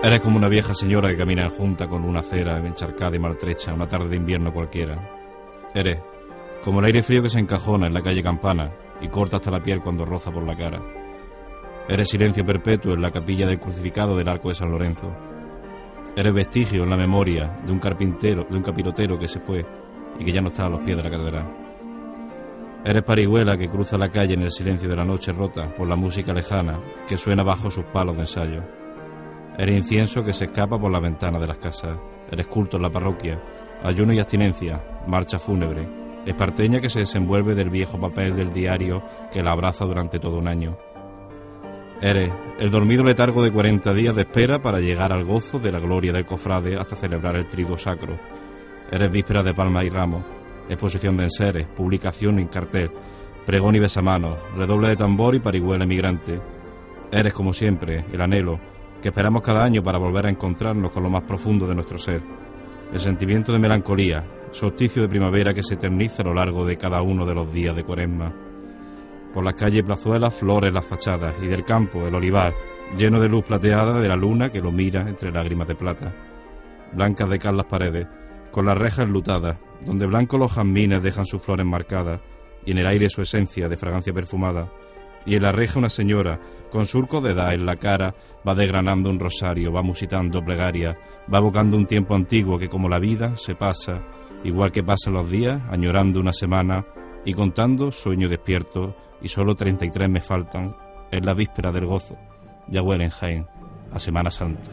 Eres como una vieja señora que camina junta con una acera encharcada y maltrecha una tarde de invierno cualquiera. Eres como el aire frío que se encajona en la calle Campana y corta hasta la piel cuando roza por la cara. Eres silencio perpetuo en la capilla del crucificado del arco de San Lorenzo. Eres vestigio en la memoria de un carpintero, de un capirotero que se fue y que ya no está a los pies de la catedral. Eres parihuela que cruza la calle en el silencio de la noche rota por la música lejana que suena bajo sus palos de ensayo. Eres incienso que se escapa por la ventana de las casas. Eres culto en la parroquia. Ayuno y abstinencia. Marcha fúnebre. Esparteña que se desenvuelve del viejo papel del diario que la abraza durante todo un año. Eres el dormido letargo de 40 días de espera para llegar al gozo de la gloria del cofrade hasta celebrar el trigo sacro. Eres víspera de palma y ramos, exposición de enseres, publicación en cartel, pregón y besamanos, redoble de tambor y parihuela emigrante. Eres, como siempre, el anhelo, que esperamos cada año para volver a encontrarnos con lo más profundo de nuestro ser. El sentimiento de melancolía, solsticio de primavera que se eterniza a lo largo de cada uno de los días de cuaresma. Por las calles plazuelas, flores las fachadas, y del campo, el olivar, lleno de luz plateada de la luna que lo mira entre lágrimas de plata. Blancas de cal las paredes, con las rejas enlutadas, donde blancos los jazmines dejan sus flores marcadas, y en el aire su esencia de fragancia perfumada. Y en la reja una señora, con surco de edad en la cara, va desgranando un rosario, va musitando plegaria, va evocando un tiempo antiguo que como la vida se pasa, igual que pasan los días, añorando una semana y contando sueño despierto, y solo 33 me faltan, en la víspera del gozo, ya huelen a Semana Santa.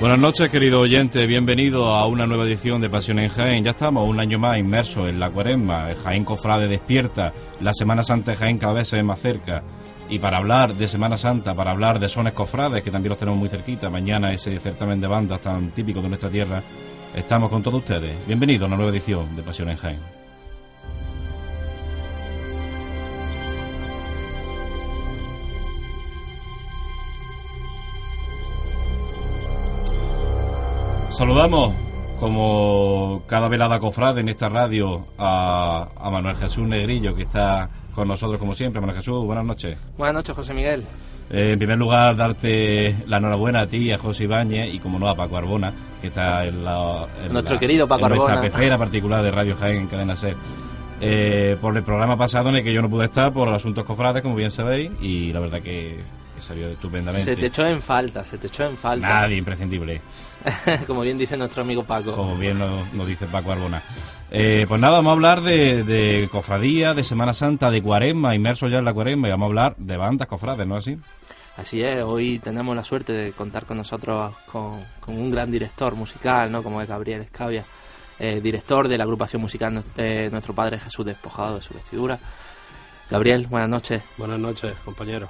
Buenas noches, querido oyente. Bienvenido a una nueva edición de Pasión en Jaén. Ya estamos un año más inmersos en la cuaresma. El Jaén Cofrade despierta. La Semana Santa de Jaén cada vez se ve más cerca. Y para hablar de Semana Santa, para hablar de sones cofrades, que también los tenemos muy cerquita, mañana ese certamen de bandas tan típico de nuestra tierra, estamos con todos ustedes. Bienvenido a una nueva edición de Pasión en Jaén. Saludamos, como cada velada cofrade en esta radio, a, a Manuel Jesús Negrillo, que está con nosotros como siempre. Manuel Jesús, buenas noches. Buenas noches, José Miguel. Eh, en primer lugar, darte la enhorabuena a ti, a José Ibáñez y, como no, a Paco Arbona, que está en la. en Nuestro la- querido Paco en nuestra Arbona. pecera particular de Radio Jaén, Cadena Ser. Eh, por el programa pasado en el que yo no pude estar por asuntos cofrades, como bien sabéis, y la verdad que, que salió estupendamente. Se te echó en falta, se te echó en falta. Nadie imprescindible. Como bien dice nuestro amigo Paco. como bien nos, nos dice Paco Arbona. Eh, pues nada, vamos a hablar de, de cofradía, de Semana Santa, de cuaresma, inmersos ya en la cuaresma, y vamos a hablar de bandas cofrades, ¿no es así? Así es, hoy tenemos la suerte de contar con nosotros con, con un gran director musical, ¿no? Como es Gabriel Escavia, eh, director de la agrupación musical de nuestro Padre Jesús despojado de su vestidura. Gabriel, buenas noches. Buenas noches, compañeros.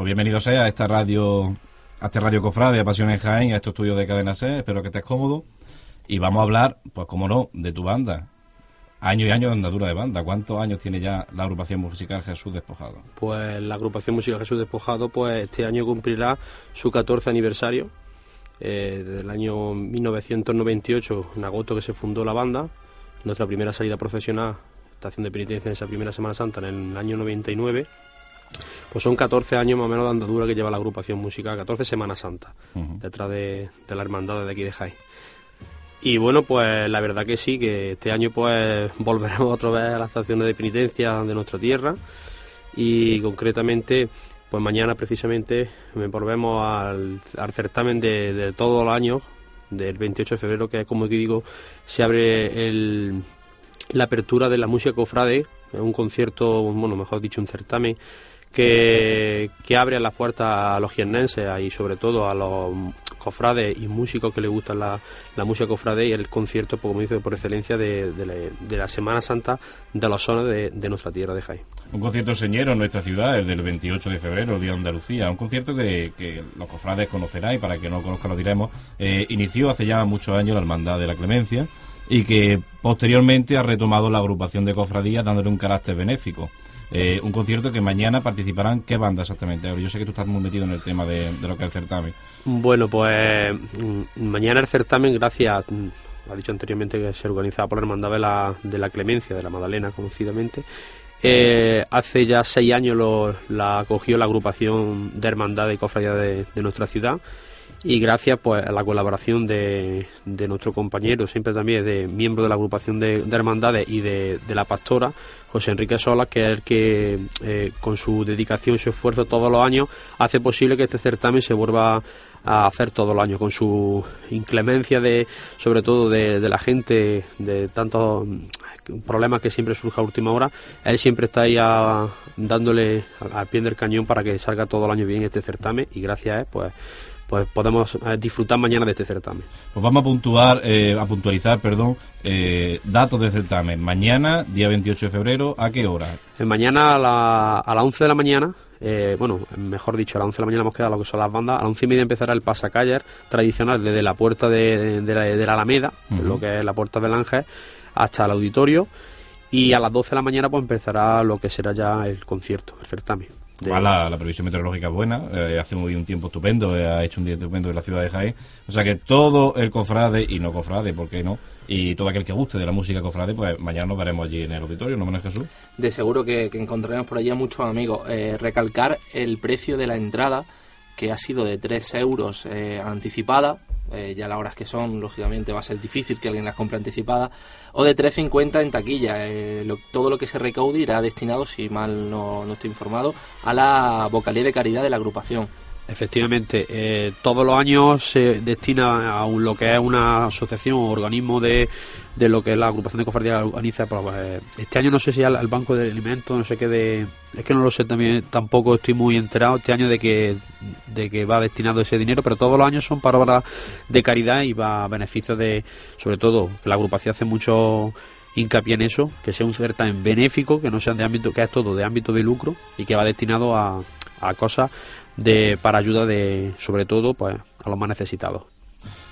Pues bienvenido sea a esta radio, a este radio cofrade, a Pasión en Jaén, a estos estudios de Cadena C, espero que estés cómodo. Y vamos a hablar, pues como no, de tu banda. Año y año de andadura de banda. ¿Cuántos años tiene ya la agrupación musical Jesús Despojado? Pues la agrupación musical Jesús Despojado, pues este año cumplirá su 14 aniversario. Eh, desde el año 1998, en agosto que se fundó la banda, nuestra primera salida profesional, estación de penitencia en esa primera Semana Santa en el año 99. Pues son 14 años más o menos de andadura que lleva la agrupación musical, 14 Semanas Santa, Ujú. detrás de, de la hermandad de aquí de Jaén. Y bueno, pues la verdad que sí, que este año pues volveremos otra vez a las estaciones de penitencia de nuestra tierra y concretamente pues mañana precisamente me volvemos al, al certamen de, de todos los años del 28 de febrero que es como que digo se abre el, la apertura de la música cofrade un concierto bueno mejor dicho un certamen que, que abre las puertas a los jiennenses y sobre todo a los cofrades y músicos que les gustan la, la música cofrade y el concierto, pues, como dice, por excelencia de, de, la, Semana Santa de los sones de, de, nuestra tierra de Jaén. Un concierto señero en nuestra ciudad, el del 28 de febrero, el Día de Andalucía. Un concierto que, que los cofrades conocerán y para que no lo conozcan lo diremos. Eh, inició hace ya muchos años la Hermandad de la Clemencia y que posteriormente ha retomado la agrupación de cofradías dándole un carácter benéfico. Eh, un concierto que mañana participarán, ¿qué banda exactamente? Yo sé que tú estás muy metido en el tema de, de lo que es el certamen. Bueno, pues mm, mañana el certamen, gracias, mm, ha dicho anteriormente que se organizaba por la Hermandad de la, de la Clemencia, de la Madalena, conocidamente. Eh, hace ya seis años lo, la acogió la agrupación de hermandad y cofradía de, de nuestra ciudad y gracias pues a la colaboración de, de nuestro compañero, siempre también de miembro de la agrupación de, de hermandades y de, de, la pastora, José Enrique Sola, que es el que eh, con su dedicación y su esfuerzo todos los años hace posible que este certamen se vuelva a hacer todos los años, con su inclemencia de, sobre todo de, la gente, de tantos problemas que siempre surge a última hora, él siempre está ahí a, dándole al pie del cañón para que salga todo el año bien este certamen y gracias a él pues pues podemos eh, disfrutar mañana de este certamen. Pues vamos a puntuar, eh, a puntualizar, perdón, eh, datos del certamen. Mañana, día 28 de febrero, ¿a qué hora? mañana a, la, a las 11 de la mañana, eh, bueno, mejor dicho, a las 11 de la mañana hemos quedado lo que son las bandas. A las 11 y media empezará el pasacaller tradicional desde la puerta de, de, la, de la, Alameda, uh -huh. lo que es la puerta del Ángel, hasta el auditorio. Y a las 12 de la mañana pues empezará lo que será ya el concierto, el certamen. De... La, la, previsión meteorológica es buena, eh, hace muy un tiempo estupendo, eh, ha hecho un día estupendo en la ciudad de Jaén. O sea que todo el cofrade, y no cofrade, ¿por qué no? Y todo aquel que guste de la música cofrade, pues mañana nos veremos allí en el auditorio, ¿no menos Jesús? De seguro que, que encontraremos por allí a muchos amigos. Eh, recalcar el precio de la entrada, que ha sido de 3 euros eh, anticipada, ya las horas que son, lógicamente va a ser difícil que alguien las compre anticipada, o de 3.50 en taquilla. Eh, todo lo que se recaude irá destinado, si mal no, no estoy informado, a la vocalía de caridad de la agrupación. Efectivamente, eh, todos los años se destina a lo que es una asociación o organismo de, de lo que es la agrupación de cofradías organiza. Pues, eh, este año no sé si al, al, Banco de Alimentos, no sé qué de. Es que no lo sé también, tampoco estoy muy enterado este año de que, de que va destinado ese dinero, pero todos los años son para obras de caridad y va a beneficio de, sobre todo, la agrupación hace mucho hincapié en eso, que sea un certamen benéfico, que no sea de ámbito, que es todo de ámbito de lucro y que va destinado a, a cosas de para ayuda de sobre todo pues a los más necesitados.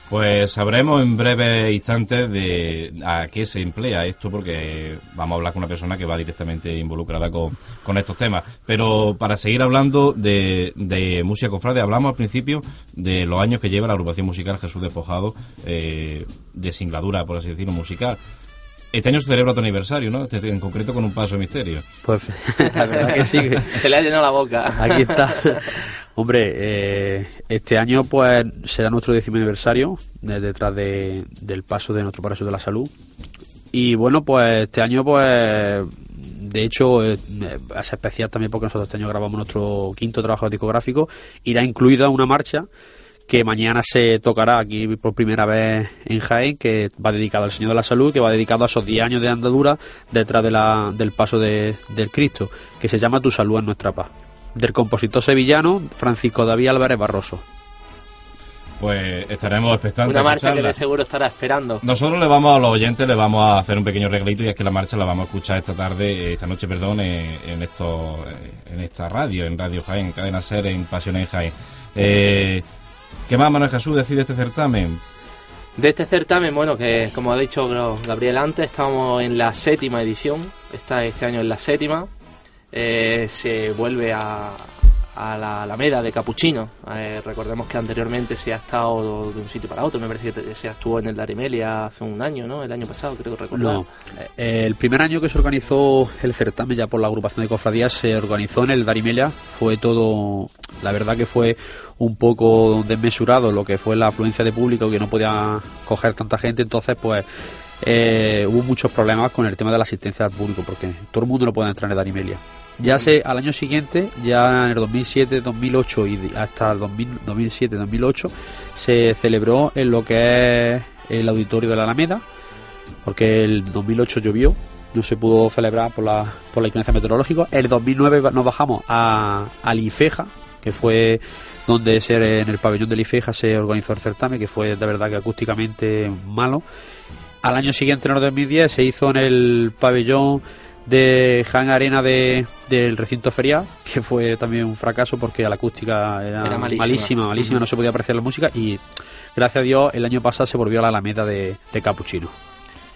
Pues sabremos en breves instantes de a qué se emplea esto, porque vamos a hablar con una persona que va directamente involucrada con, con estos temas. Pero para seguir hablando de, de, música cofrade, hablamos al principio de los años que lleva la agrupación musical Jesús Despojado, eh, de singladura, por así decirlo, musical. Este año se celebra tu aniversario, ¿no? En concreto con un paso de misterio. Pues la verdad que sí. se le ha llenado la boca. Aquí está. Hombre, eh, este año pues será nuestro décimo aniversario de, detrás de, del paso de nuestro paraíso de la salud. Y bueno, pues este año pues de hecho eh, es especial también porque nosotros este año grabamos nuestro quinto trabajo discográfico. Irá incluida una marcha que mañana se tocará aquí por primera vez en Jaén, que va dedicado al Señor de la Salud, que va dedicado a esos 10 años de andadura detrás de la, del paso de, del Cristo, que se llama Tu Salud en Nuestra Paz, del compositor sevillano Francisco David Álvarez Barroso. Pues estaremos expectantes. Una marcha que de seguro estará esperando. Nosotros le vamos a los oyentes, le vamos a hacer un pequeño reglito y es que la marcha la vamos a escuchar esta tarde, esta noche, perdón, en, en esto, en esta radio, en Radio Jaén, Cadena Ser, en Pasión en Jaén. Eh, ¿Qué más, Manuel Jesús, decide este certamen? De este certamen, bueno, que como ha dicho Gabriel antes, estamos en la séptima edición, está este año en la séptima, eh, se vuelve a, a la Alameda de Capuchino. Eh, recordemos que anteriormente se ha estado de un sitio para otro, me parece que se estuvo en el Darimelia hace un año, ¿no? El año pasado, creo que recordar. No, eh, el primer año que se organizó el certamen ya por la agrupación de cofradías se organizó en el Darimelia, fue todo, la verdad que fue un poco desmesurado lo que fue la afluencia de público, que no podía coger tanta gente, entonces pues eh, hubo muchos problemas con el tema de la asistencia al público, porque todo el mundo no puede entrar en el Darimelia. Ya se, al año siguiente, ya en el 2007, 2008 y hasta el 2007, 2008, se celebró en lo que es el auditorio de la Alameda, porque el 2008 llovió no se pudo celebrar por la, por la inclemencia meteorológica. El 2009 nos bajamos a, a Lifeja, que fue donde se, en el pabellón de Lifeja se organizó el certamen, que fue de verdad que acústicamente malo. Al año siguiente, en el 2010, se hizo en el pabellón de Han Arena de, del recinto ferial, que fue también un fracaso porque la acústica era, Era malísima. malísima, malísima, no se podía apreciar la música y gracias a Dios el año pasado se volvió a la Alameda de, de Capuchino.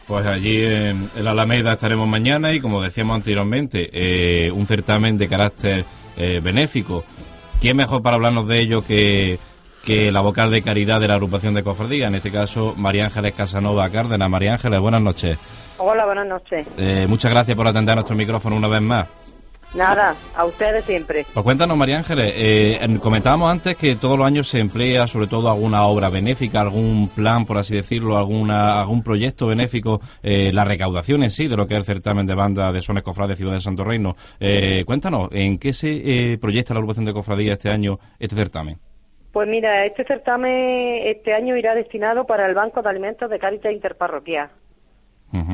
Pues allí en, en la Alameda estaremos mañana y como decíamos anteriormente, eh, un certamen de carácter eh, benéfico. ¿Quién mejor para hablarnos de ello que, que la vocal de caridad de la agrupación de cofradía? En este caso, María Ángeles Casanova Cárdenas. María Ángeles, buenas noches. Hola, buenas noches. Eh, muchas gracias por atender nuestro micrófono una vez más. Nada, a ustedes siempre. Pues cuéntanos, María Ángeles, eh, en- comentábamos antes que todos los años se emplea sobre todo alguna obra benéfica, algún plan, por así decirlo, alguna, algún proyecto benéfico, eh, la recaudación en sí de lo que es el certamen de banda de Sones Cofrades Ciudad de Santo Reino. Eh, cuéntanos, ¿en qué se eh, proyecta la agrupación de cofradía este año, este certamen? Pues mira, este certamen este año irá destinado para el Banco de Alimentos de Cáritas Interparroquial,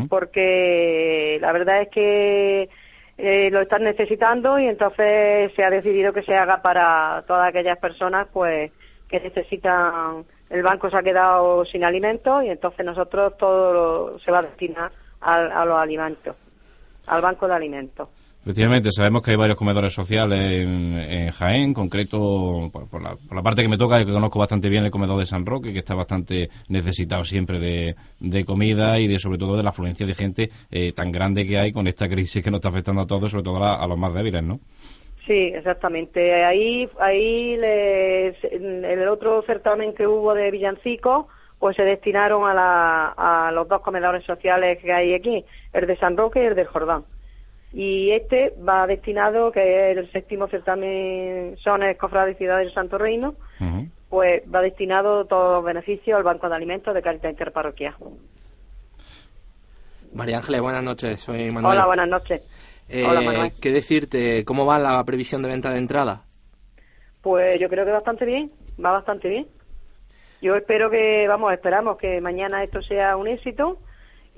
Porque la verdad es que eh, lo están necesitando y entonces se ha decidido que se haga para todas aquellas personas pues que necesitan el banco se ha quedado sin alimentos y entonces nosotros todo lo- se va a destinar al- a, los alimentos al banco de alimentos Efectivamente, sabemos que hay varios comedores sociales en, en Jaén, en concreto, por, por la, por la parte que me toca, que conozco bastante bien el comedor de San Roque, que está bastante necesitado siempre de, comida y de sobre todo de la afluencia de gente eh, tan grande que hay con esta crisis que nos está afectando a todos, sobre todo a, a los más débiles, ¿no? Sí, exactamente. Ahí, ahí les- el otro certamen que hubo de villancicos, pues se destinaron a, la- a los dos comedores sociales que hay aquí, el de San Roque y el del Jordán. Y este va destinado, que es el séptimo certamen Sones Cofrades y Ciudades del Santo Reino, pues va destinado todos los beneficios al Banco de Alimentos de Caridad Interparroquial. María Ángeles, buenas noches, soy Manuel. Hola, buenas noches. Eh, Hola, Manuel. ¿Qué decirte? ¿Cómo va la previsión de venta de entrada? Pues yo creo que bastante bien, va bastante bien. Yo espero que, vamos, esperamos que mañana esto sea un éxito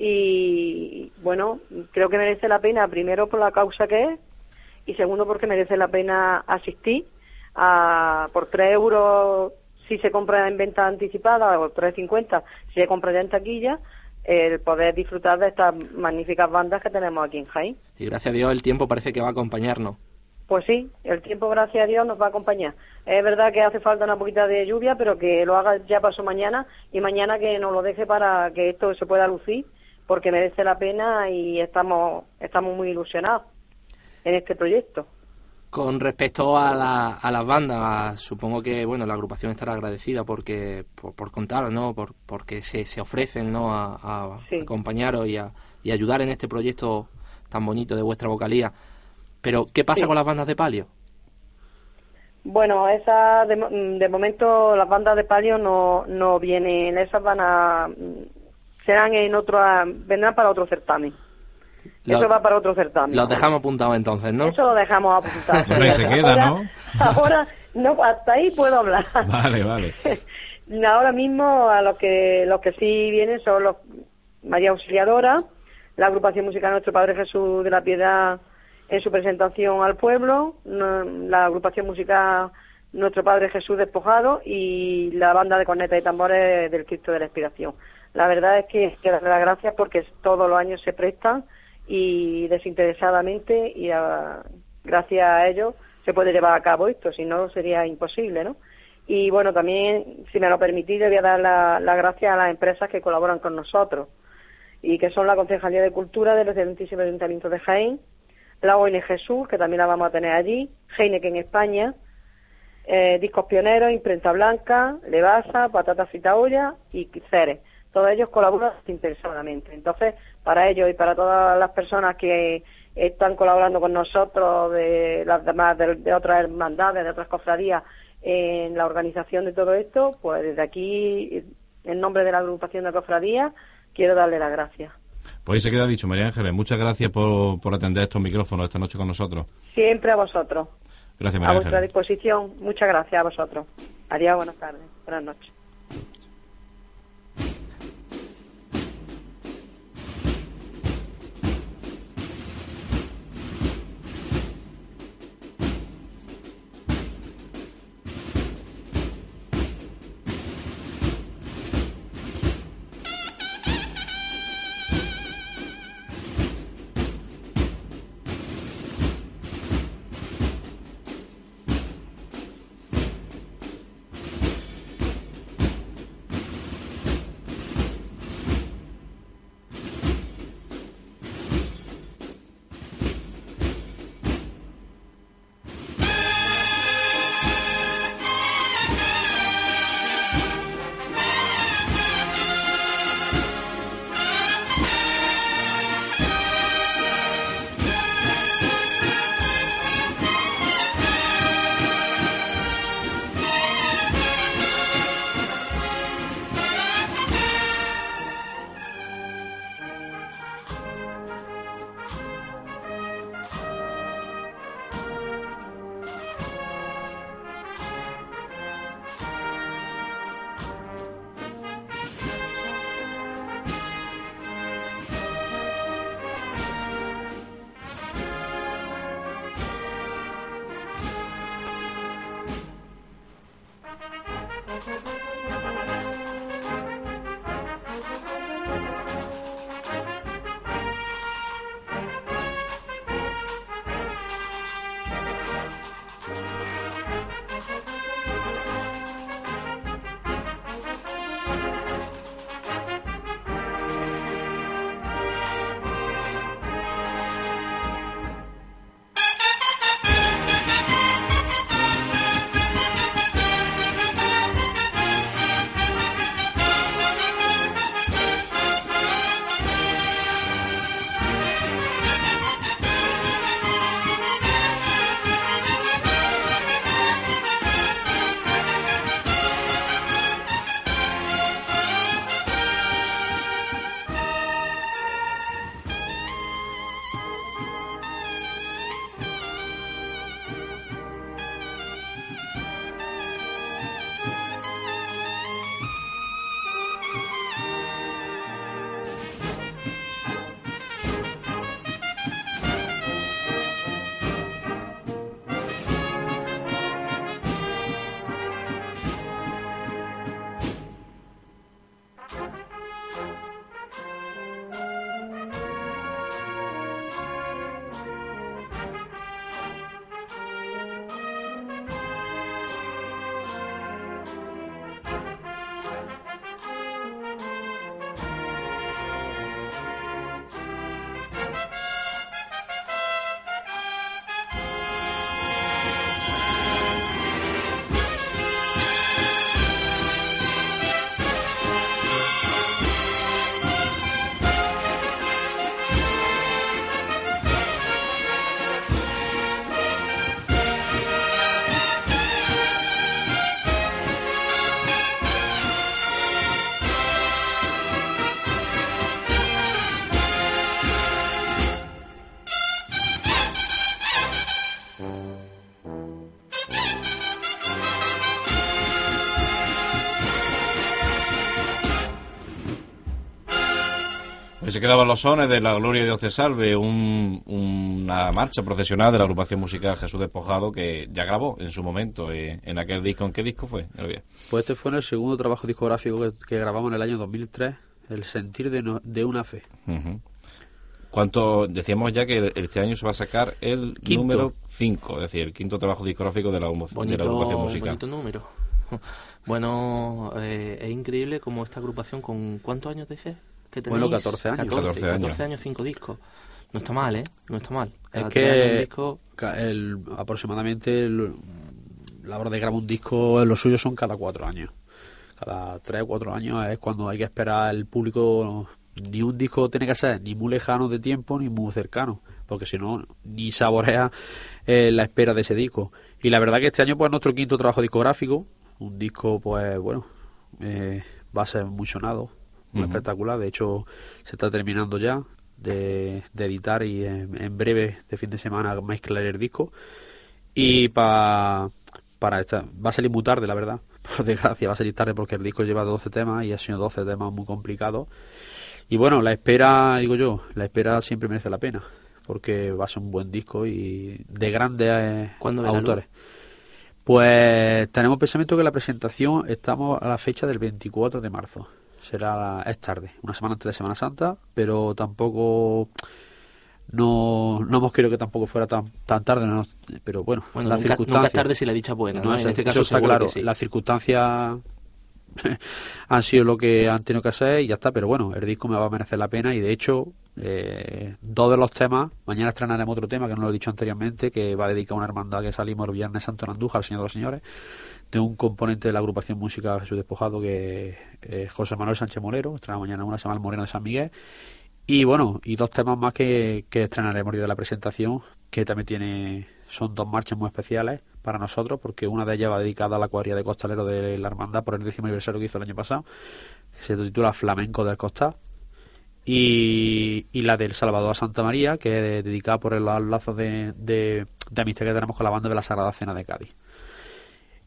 y, bueno, creo que merece la pena, primero por la causa que es y segundo porque merece la pena asistir a, por 3 euros si se compra en venta anticipada o 3,50 si se compra ya en taquilla, el poder disfrutar de estas magníficas bandas que tenemos aquí en Jaén. Y gracias a Dios el tiempo parece que va a acompañarnos. Pues sí, el tiempo, gracias a Dios, nos va a acompañar. Es verdad que hace falta una poquita de lluvia, pero que lo haga ya pasó mañana y mañana que nos lo deje para que esto se pueda lucir, porque merece la pena y estamos, estamos muy ilusionados en este proyecto. Con respecto a, la- a las bandas, supongo que bueno la agrupación estará agradecida porque por, por contar, ¿no? Por, porque se, se ofrecen, ¿no? A, a Sí. acompañaros y, a, y ayudar en este proyecto tan bonito de vuestra vocalía. Pero ¿qué pasa Sí. con las bandas de palio? Bueno, esas de, de momento las bandas de palio no, no vienen, esas van a serán en otro vendrán para otro certamen. Lo- Eso va para otro certamen. Los dejamos apuntados entonces, ¿no? Eso lo dejamos apuntado. Ahí se queda, Ahora- ¿no? Ahora, no, hasta ahí puedo hablar. Vale, vale. Ahora mismo a los que los que sí vienen son los María Auxiliadora, la agrupación musical Nuestro Padre Jesús de la Piedad en su presentación al pueblo, la agrupación musical Nuestro Padre Jesús Despojado y la banda de cornetas y tambores del Cristo de la Expiración. La verdad es que que darle las gracias porque todos los años se prestan y desinteresadamente y a- gracias a ellos se puede llevar a cabo esto, si no sería imposible, ¿no? Y bueno, también, si me lo permitís, le voy a dar las la gracias a las empresas que colaboran con nosotros y que son la Concejalía de Cultura del Excelentísimo Ayuntamiento de Jaén, la ONG Jesús, que también la vamos a tener allí, Heineken en España, eh, Discos Pioneros, Imprenta Blanca, Levasa, Patata Frita Olla y Ceres. Todos ellos colaboran interesadamente. Entonces, para ellos y para todas las personas que están colaborando con nosotros, de las demás, de, de otras hermandades, de otras cofradías, en la organización de todo esto, pues desde aquí, en nombre de la agrupación de cofradías, quiero darle las gracias. Pues ahí se queda dicho, María Ángeles. Muchas gracias por, por atender estos micrófonos esta noche con nosotros. Siempre a vosotros, Gracias, a María vuestra Ángeles. disposición. Muchas gracias a vosotros. Adiós, buenas tardes, buenas noches. Quedaban los sones de la Gloria de Dios te salve, un- una marcha procesional de la agrupación musical Jesús Despojado que ya grabó en su momento eh, en aquel disco. ¿En qué disco fue? Pues este fue en el segundo trabajo discográfico que, que grabamos en el año 2003, El sentir de, no- de una fe. ¿Cuánto? Decíamos ya que el- este año se va a sacar el Quinto. número 5, es decir, el quinto trabajo discográfico de la, humo- de la Bonito, agrupación musical. bonito número. Bueno, eh, es increíble como esta agrupación con ¿cuántos años dices? Que Bueno, tenéis? 14 años. 14, 14 años. 14 años, 5 discos. No está mal, ¿eh? No está mal. Cada Es que disco, el- aproximadamente el- la hora de grabar un disco, lo suyo son cada cuatro años. Cada tres o cuatro años es cuando hay que esperar el público. Ni un disco tiene que ser ni muy lejano de tiempo ni muy cercano, porque si no, ni saborea eh, la espera de ese disco. Y la verdad que este año, pues, nuestro quinto trabajo discográfico, un disco, pues, bueno, eh, va a ser muy sonado, muy espectacular. De hecho, se está terminando ya de, de editar y en, en breve, de fin de semana, mezclar el disco. Y pa- para esta, va a salir muy tarde, la verdad. Por desgracia, va a salir tarde porque el disco lleva 12 temas y ha sido 12 temas muy complicados. Y bueno, la espera, digo yo, la espera siempre merece la pena. Porque va a ser un buen disco y de grandes eh, ¿Cuándo ve la autores. Pues tenemos pensamiento que la presentación estamos a la fecha del 24 de marzo. Será la- es tarde, una semana antes de Semana Santa, pero tampoco no, no hemos querido que tampoco fuera tan tan tarde, no, pero bueno, bueno, las nunca, nunca es tarde si la dicha buena, ¿no? no, En este caso está claro. sí. Las circunstancias han sido lo que han tenido que hacer y ya está. Pero bueno, el disco me va a merecer la pena y de hecho, eh, dos de los temas, mañana estrenaremos otro tema que no lo he dicho anteriormente, que va a una hermandad que salimos el Viernes Santo en Andújar, el Señor de los Señores, de un componente de la agrupación música Jesús Despojado que es José Manuel Sánchez Morero, estrena mañana una, se llama El Moreno de San Miguel. Y bueno, y dos temas más que, que estrenaremos de la presentación, que también tiene, son dos marchas muy especiales para nosotros, porque una de ellas va dedicada a la cuadrilla de costalero de la hermandad por el décimo aniversario que hizo el año pasado, que se titula Flamenco del Costal, y, y la del Salvador a Santa María, que es dedicada por el- lazos de, de, de amistad que tenemos con la banda de la Sagrada Cena de Cádiz.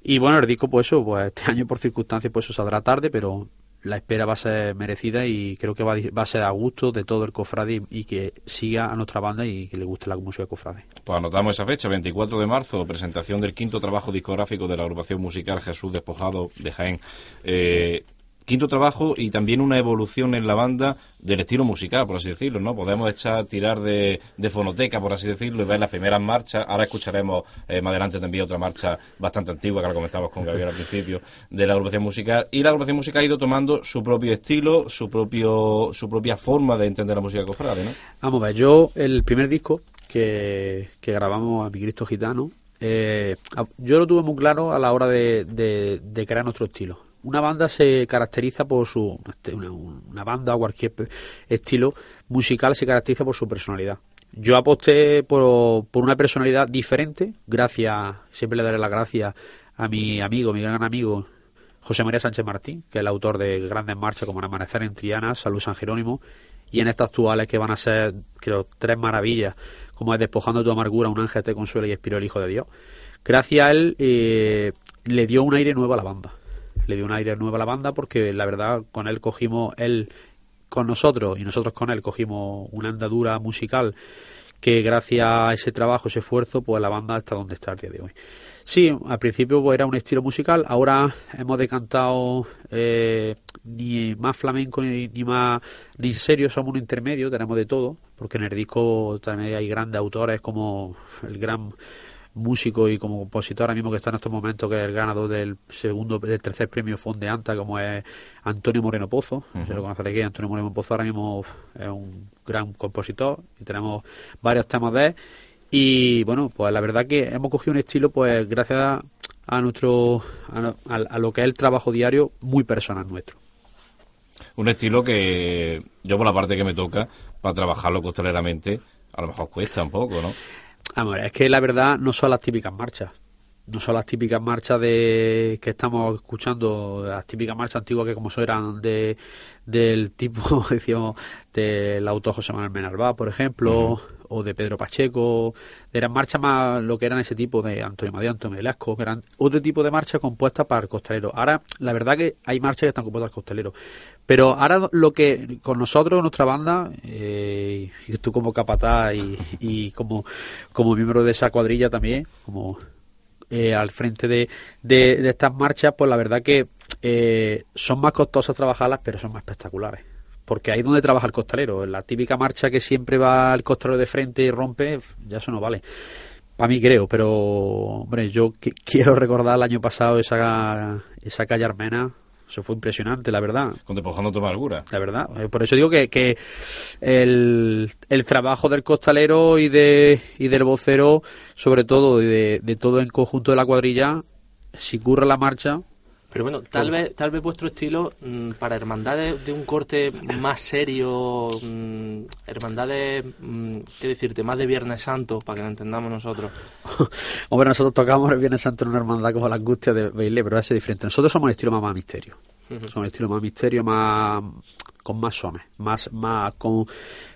Y bueno, el disco, pues eso, pues este año por circunstancias, pues eso saldrá tarde, pero la espera va a ser merecida y creo que va, va a ser a gusto de todo el cofrade y, que siga a nuestra banda y que le guste la música cofrade. Pues anotamos esa fecha, 24 de marzo, presentación del quinto trabajo discográfico de la agrupación musical Jesús Despojado de Jaén. Eh, quinto trabajo y también una evolución en la banda del estilo musical, por así decirlo, ¿no? Podemos echar, tirar de, fonoteca, por así decirlo, y ver las primeras marchas. Ahora escucharemos eh, más adelante también otra marcha bastante antigua, que la comentamos con Gabriel al principio, de la agrupación musical. Y la agrupación musical ha ido tomando su propio estilo, su propio su propia forma de entender la música cofrade, ¿no? Vamos a ver, yo el primer disco que, que grabamos a Mi Cristo Gitano, eh, yo lo tuve muy claro a la hora de- de crear nuestro estilo. Una banda se caracteriza por su. este, Una, banda o cualquier estilo musical se caracteriza por su personalidad. Yo aposté por, por una personalidad diferente, gracias, siempre le daré las gracias a mi amigo, mi gran amigo, José María Sánchez Martín, que es el autor de grandes marchas como El Amanecer en Triana, Salud San Jerónimo, y en estas actuales que van a ser, creo, tres maravillas, como es Despojando tu amargura, Un ángel te consuela y Espiro el Hijo de Dios. Gracias a él eh, le dio un aire nuevo a la banda. Le dio un aire nuevo a la banda porque la verdad con él cogimos, él con nosotros y nosotros con él cogimos una andadura musical que gracias a ese trabajo, ese esfuerzo, pues la banda está donde está el día de hoy. Sí, al principio pues, era un estilo musical, ahora hemos decantado eh, ni más flamenco ni, más ni serio, somos un intermedio, tenemos de todo, porque en el disco también hay grandes autores como el gran músico y como compositor ahora mismo que está en estos momentos que es el ganador del segundo del tercer premio Fonde Anta como es Antonio Moreno Pozo. Si lo conoceréis que Antonio Moreno Pozo ahora mismo es un gran compositor y tenemos varios temas de él. Y bueno pues la verdad que hemos cogido un estilo pues gracias a, a nuestro a, a- lo que es el trabajo diario muy personal nuestro. Un estilo que yo por la parte que me toca, para trabajarlo costaleramente, a lo mejor cuesta un poco, ¿no? Es que la verdad no son las típicas marchas. No son las típicas marchas de que estamos escuchando, las típicas marchas antiguas que como eso eran de del tipo, decíamos, del autor José Manuel Menalbá, por ejemplo, o de Pedro Pacheco, eran marchas más lo que eran ese tipo de Antonio Madeo, Antonio Velasco, que eran otro tipo de marchas compuestas para el costalero. Ahora, la verdad que hay marchas que están compuestas al costalero. Pero ahora lo que con nosotros, nuestra banda, eh, y tú como capataz y, como, como miembro de esa cuadrilla también, como eh, al frente de, de, de estas marchas, pues la verdad que eh, son más costosas trabajarlas, pero son más espectaculares. Porque ahí es donde trabaja el costalero. En la típica marcha que siempre va el costalero de frente y rompe, ya eso no vale. Para mí creo, pero hombre, yo qui- quiero recordar el año pasado esa, esa calle armena. Eso fue impresionante, la verdad. Con despojando tu amargura. La verdad. Eh, Por eso digo que, que el, el trabajo del costalero y, de, y del vocero, sobre todo, y de, de todo el conjunto de la cuadrilla, si curra la marcha, Pero bueno, tal vez, tal vez vuestro estilo mm, para hermandades de un corte más serio, mm, hermandades, mm, qué decirte, más de Viernes Santo, para que lo entendamos nosotros. Hombre, nosotros tocamos el Viernes Santo en una hermandad como la angustia de Baile, pero es diferente. Nosotros somos el estilo más, más misterio. Somos el estilo más misterio, más con más sones, más, más con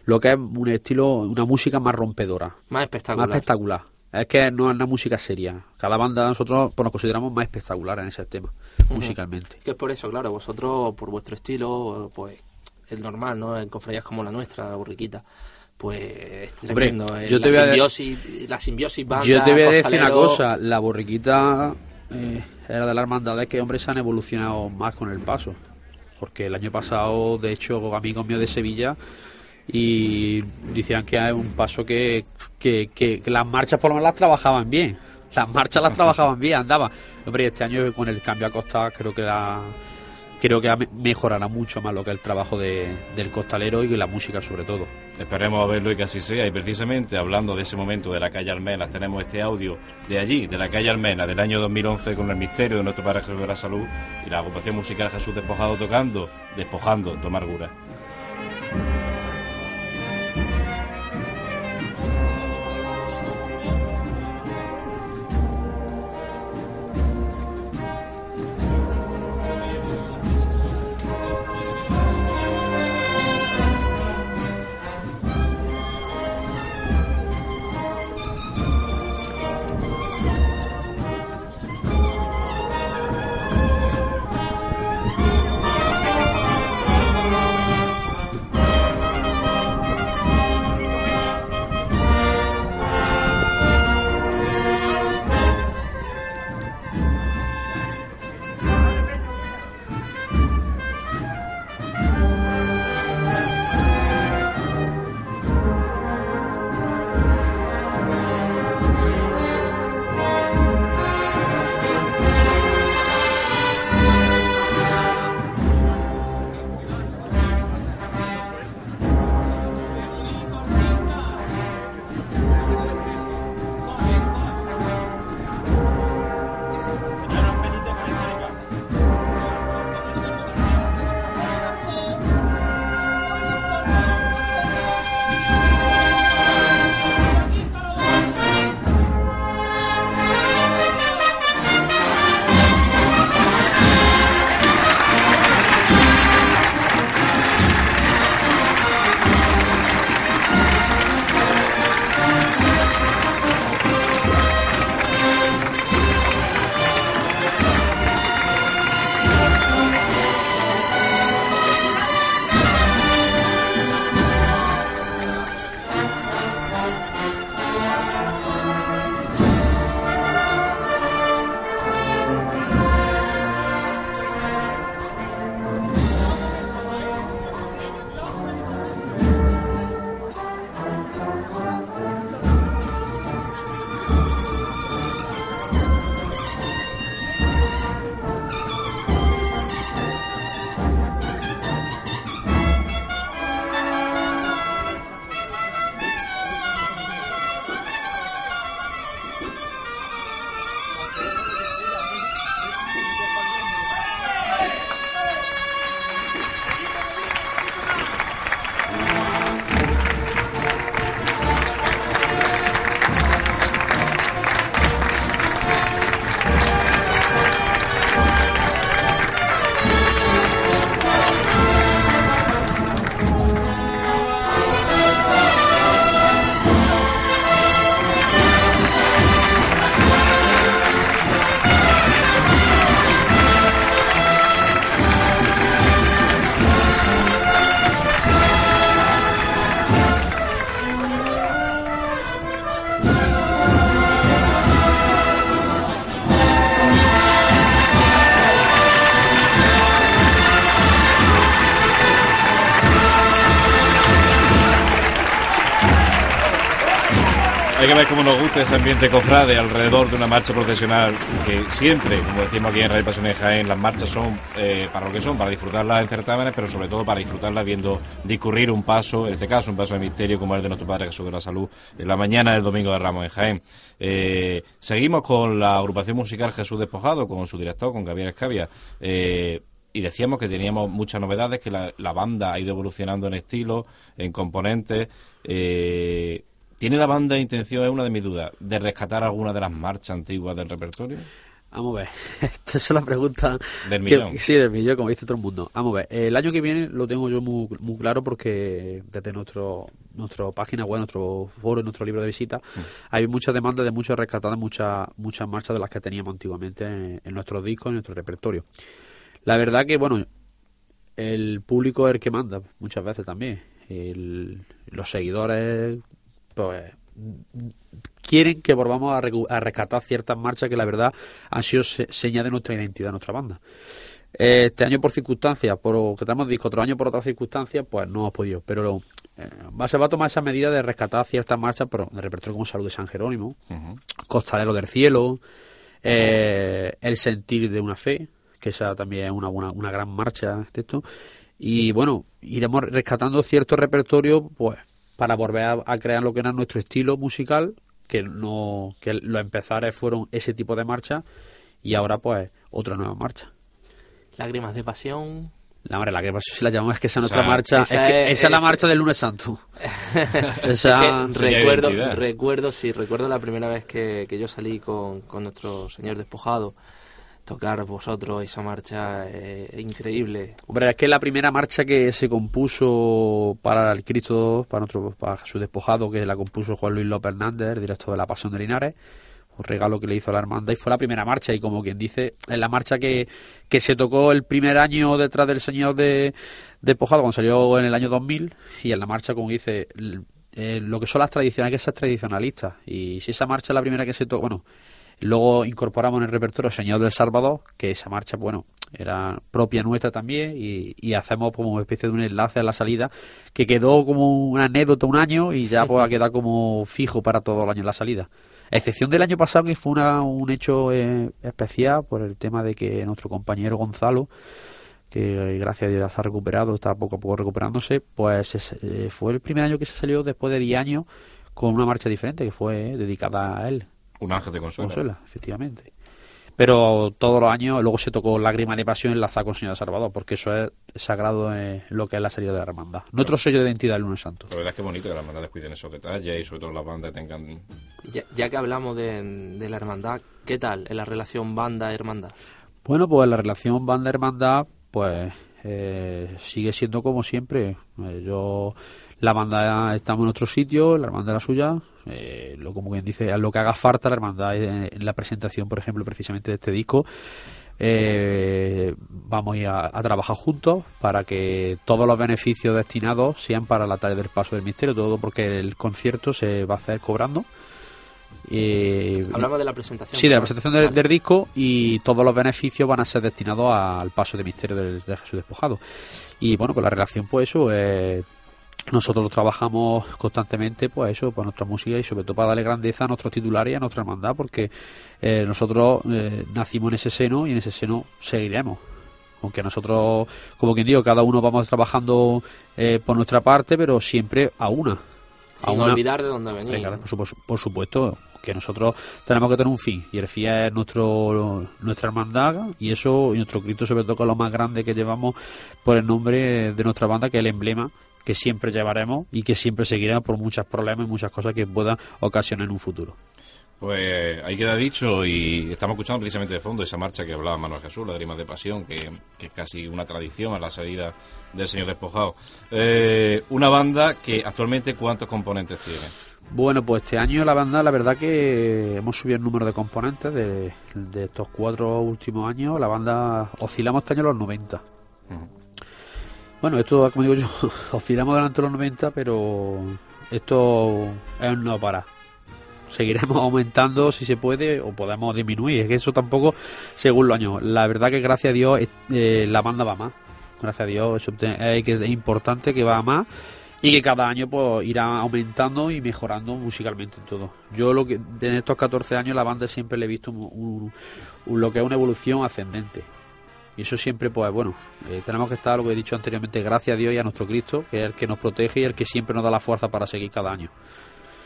lo que es un estilo, una música más rompedora, Más espectacular. más espectacular. Es que no es una música seria. Cada banda nosotros pues, nos consideramos más espectacular en ese tema, musicalmente. Que es por eso, claro, vosotros, por vuestro estilo, pues es normal, ¿no? En cofradías como la nuestra, la borriquita, pues es tremendo. eh, yo la, te voy a simbiosis, la simbiosis banda, Yo te voy a decir una cosa, la borriquita eh, era de la hermandad que hombres se han evolucionado más con el paso. Porque el año pasado, de hecho, amigos míos de Sevilla y decían que es un paso que, que, que- las marchas por lo menos las trabajaban bien. Las marchas las trabajaban bien, andaba. Hombre, este año con el cambio a costa creo que la creo que me- mejorará mucho más lo que el trabajo de- del costalero y la música sobre todo. Esperemos a verlo y que así sea. Y precisamente hablando de ese momento de la calle Almenas, tenemos este audio de allí, de la calle Almenas, del año 2011, con el misterio de nuestro Padre Jesús de la Salud y la agrupación musical Jesús Despojado tocando, despojando tu amargura. Ver cómo nos gusta ese ambiente cofrade alrededor de una marcha procesional que siempre, como decimos aquí en Radio Pasiones de Jaén, las marchas son eh, para lo que son, para disfrutarlas en certámenes, pero sobre todo para disfrutarlas viendo discurrir un paso, en este caso un paso de misterio como el de nuestro Padre Jesús de la Salud, en la mañana del Domingo de Ramos en Jaén. Eh, seguimos con la agrupación musical Jesús Despojado, con su director, con Gabriel Escavia. Eh, y decíamos que teníamos muchas novedades, que la, banda ha ido evolucionando en estilo, en componentes. ¿Tiene la banda intención, es una de mis dudas, de rescatar alguna de las marchas antiguas del repertorio? Vamos a ver, esta es la pregunta del millón. Que, sí, del millón, como dice todo el mundo. Vamos a ver, el año que viene lo tengo yo muy, muy claro porque desde nuestro nuestra página web, nuestro foro, nuestro libro de visita, mm. hay muchas demandas de muchas rescatadas, muchas muchas marchas de las que teníamos antiguamente en, en nuestros discos, en nuestro repertorio. La verdad que, bueno, el público es el que manda muchas veces también. El, los seguidores, pues quieren que volvamos a, a, rescatar ciertas marchas que la verdad han sido se señas de nuestra identidad, de nuestra banda. Este año por circunstancias, por que tenemos disco, otro año por otras circunstancias, pues no hemos podido. Pero eh, se va a tomar esa medida de rescatar ciertas marchas pero de repertorio como Salud de San Jerónimo, uh -huh. Costalero del Cielo, eh, El Sentir de una Fe, que esa también es una, una, una gran marcha de esto. Y bueno, iremos rescatando cierto repertorio, pues, para volver a, a crear lo que era nuestro estilo musical, que no que los empezares fueron ese tipo de marcha y ahora pues otra nueva marcha. Lágrimas de pasión. La madre, la que si la llamamos es que esa es nuestra marcha, esa es, que, esa es la marcha del lunes santo. esa... recuerdo, recuerdo, sí, recuerdo la primera vez que, que yo salí con, con nuestro señor despojado tocar vosotros esa marcha eh, increíble. Hombre, es que la primera marcha que se compuso para el Cristo, para nuestro para Jesús despojado, que la compuso Juan Luis López Hernández, director de la Pasión de Linares, un regalo que le hizo a la hermandad y fue la primera marcha. Y como quien dice, es la marcha que, que se tocó el primer año detrás del Señor de despojado cuando salió en el año 2000 y en la marcha, como dice, eh, lo que son las tradicionales, que esas tradicionalistas. Y si esa marcha es la primera que se tocó, bueno, Luego incorporamos en el repertorio Señor del Salvador, que esa marcha, bueno, era propia nuestra también, y, y, hacemos como una especie de un enlace a la salida, que quedó como una anécdota un año y ya pues ha quedado como fijo para todo el año la salida. A excepción del año pasado, que fue una, un hecho eh, especial por el tema de que nuestro compañero Gonzalo, que gracias a Dios se ha recuperado, está poco a poco recuperándose, pues eh, fue el primer año que se salió después de 10 años con una marcha diferente, que fue eh, dedicada a él. Un ángel de consuelo. Consuela, efectivamente. Pero todos los años, luego se tocó Lágrima de Pasión enlazada con Señor de Salvador, porque eso es sagrado en lo que es la salida de la hermandad. Nuestro sello de identidad del lunes santo. La verdad es que es bonito que las hermandades cuiden esos detalles y sobre todo las bandas tengan... Ya, ya que hablamos de, de, la hermandad, ¿qué tal en la relación banda-hermandad? Bueno, pues la relación banda-hermandad, pues eh, sigue siendo como siempre. Eh, yo la banda estamos en otro sitio, la hermandad la suya, eh, lo como bien dice, a lo que haga falta la hermandad en, en la presentación, por ejemplo, precisamente de este disco. Eh, vamos a ir a, a, trabajar juntos para que todos los beneficios destinados sean para la talla del paso del misterio, todo porque el concierto se va a hacer cobrando. Eh, Hablamos de la presentación. Sí, de la presentación del, del, disco y todos los beneficios van a ser destinados al paso de misterio de, de Jesús despojado. Y bueno, pues la relación, pues eso, eh, nosotros trabajamos constantemente pues eso por nuestra música y sobre todo para darle grandeza a nuestros titulares y a nuestra hermandad porque eh, nosotros eh, nacimos en ese seno y en ese seno seguiremos. Aunque nosotros como quien digo cada uno vamos trabajando eh, por nuestra parte pero siempre a una. Sin a una... olvidar de dónde venimos por, por, supuesto que nosotros tenemos que tener un fin y el fin es nuestro nuestra hermandad y eso y nuestro Cristo sobre todo que es lo más grande que llevamos por el nombre de nuestra banda que es el emblema que siempre llevaremos y que siempre seguiremos por muchos problemas y muchas cosas que puedan ocasionar en un futuro. Pues ahí queda dicho y estamos escuchando precisamente de fondo esa marcha que hablaba Manuel Jesús, Lágrimas de Pasión, que, que, es casi una tradición a la salida del Señor Despojado. Eh, una banda que actualmente ¿cuántos componentes tiene? Bueno, pues este año la banda, la verdad que hemos subido el número de componentes de, de estos cuatro últimos años. La banda oscilamos este año los 90. Uh -huh. Bueno, esto, como digo yo, oscilamos delante de los 90, pero esto es no para. Seguiremos aumentando si se puede o podemos disminuir. Es que eso tampoco, según los años. La verdad que gracias a Dios eh, la banda va más. Gracias a Dios eso es, importante que va más. y que cada año pues irá aumentando y mejorando musicalmente en todo. Yo lo que en estos 14 años la banda siempre le he visto un- lo que es una evolución ascendente. Y eso siempre, pues bueno, eh, tenemos que estar, lo que he dicho anteriormente, gracias a Dios y a nuestro Cristo, que es el que nos protege y el que siempre nos da la fuerza para seguir cada año.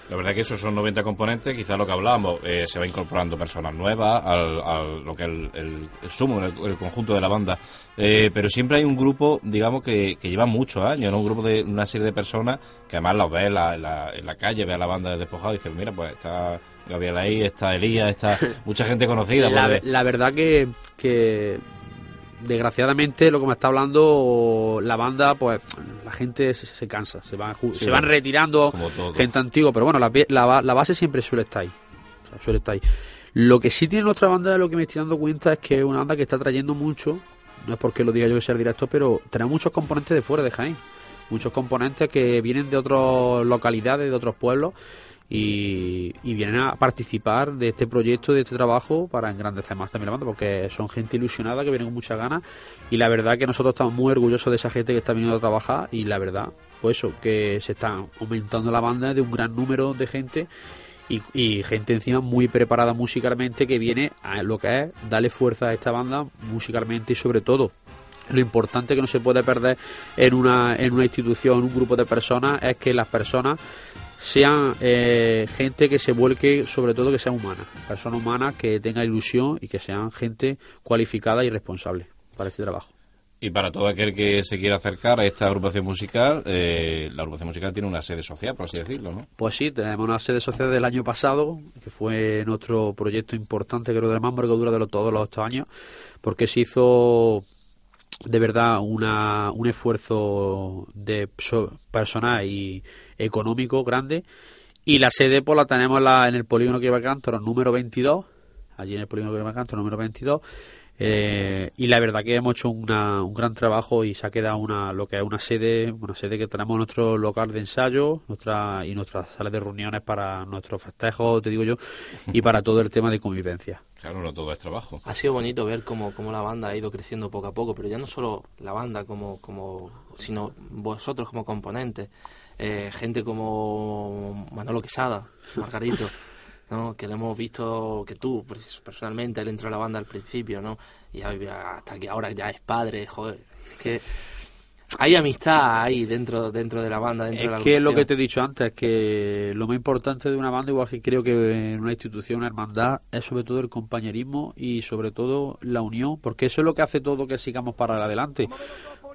La verdad que esos son 90 componentes, quizás lo que hablábamos, eh, se va incorporando personas nuevas al, al- lo que es el, el- el sumo, el, el conjunto de la banda. Eh, pero siempre hay un grupo, digamos, que, que lleva muchos años, ¿no? Un grupo de una serie de personas que además los ves en la, en la, en la calle, ves a la banda de despojado y dices, mira, pues está Gabriel ahí, está Elías, está mucha gente conocida. La, porque- la verdad que, que desgraciadamente lo que me está hablando la banda, pues la gente se, se cansa, se van, Sí, se van retirando gente antigua, pero bueno, la, la, la base siempre suele estar ahí. O sea, suele estar ahí. Lo que sí tiene nuestra banda, de lo que me estoy dando cuenta, es que es una banda que está trayendo mucho, no es porque lo diga yo que sea directo, pero trae muchos componentes de fuera de Jaén. Muchos componentes que vienen de otras localidades, de otros pueblos, y, vienen a participar de este proyecto, de este trabajo, para engrandecer más también la banda, porque son gente ilusionada que vienen con muchas ganas, y la verdad que nosotros estamos muy orgullosos de esa gente que está viniendo a trabajar, y la verdad, pues eso, que se está aumentando la banda de un gran número de gente, y, y gente encima muy preparada musicalmente que viene a lo que es darle fuerza a esta banda musicalmente y sobre todo. Lo importante que no se puede perder en una, en una institución, un grupo de personas, es que las personas sean eh, gente que se vuelque, sobre todo que sea humana, personas humanas que tengan ilusión y que sean gente cualificada y responsable para este trabajo. Y para todo aquel que se quiera acercar a esta agrupación musical, eh, la agrupación musical tiene una sede social, por así decirlo, ¿no? Pues sí, tenemos una sede social del año pasado, que fue nuestro proyecto importante, creo, de más envergadura de lo- todos los estos años, porque se hizo de verdad una, un esfuerzo de so- personal y económico grande. Y la sede pues la tenemos en la- en el polígono que lleva Cántaro, número 22, allí en el polígono que lleva Cántaro, número 22. Eh, y la verdad que hemos hecho una- un gran trabajo y se ha quedado una lo que es una sede una sede que tenemos en nuestro local de ensayo nuestra y nuestras salas de reuniones para nuestros festejos te digo yo y para todo el tema de convivencia. Claro, no todo es trabajo. Ha sido bonito ver cómo, cómo la banda ha ido creciendo poco a poco, pero ya no solo la banda como, como sino vosotros como componentes, eh, gente como Manolo Quesada, Margarito, ¿no? que le hemos visto que tú pues, personalmente él entró a la banda al principio, ¿no? y hasta que ahora ya es padre, joder, es que hay amistad ahí dentro dentro de la banda, dentro de la Es que es lo que te he dicho antes, que lo más importante de una banda, igual que creo que en una institución, una hermandad, es sobre todo el compañerismo y sobre todo la unión, porque eso es lo que hace todo que sigamos para adelante.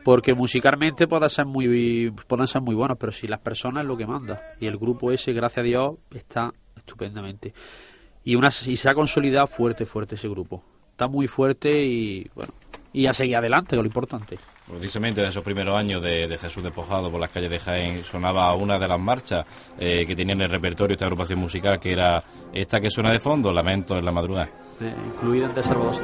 Porque musicalmente pueden ser muy pueden ser muy buenos, pero si las personas es lo que manda. Y el grupo ese, gracias a Dios, está estupendamente. Y una y se ha consolidado fuerte, fuerte ese grupo. Está muy fuerte y bueno, y a seguir adelante, que es lo importante. Precisamente de esos primeros años de, de Jesús despojado por las calles de Jaén sonaba una de las marchas eh, que tenía en el repertorio esta agrupación musical, que era esta que suena de fondo, Lamento en la madrugada. Eh, incluida entre Salvador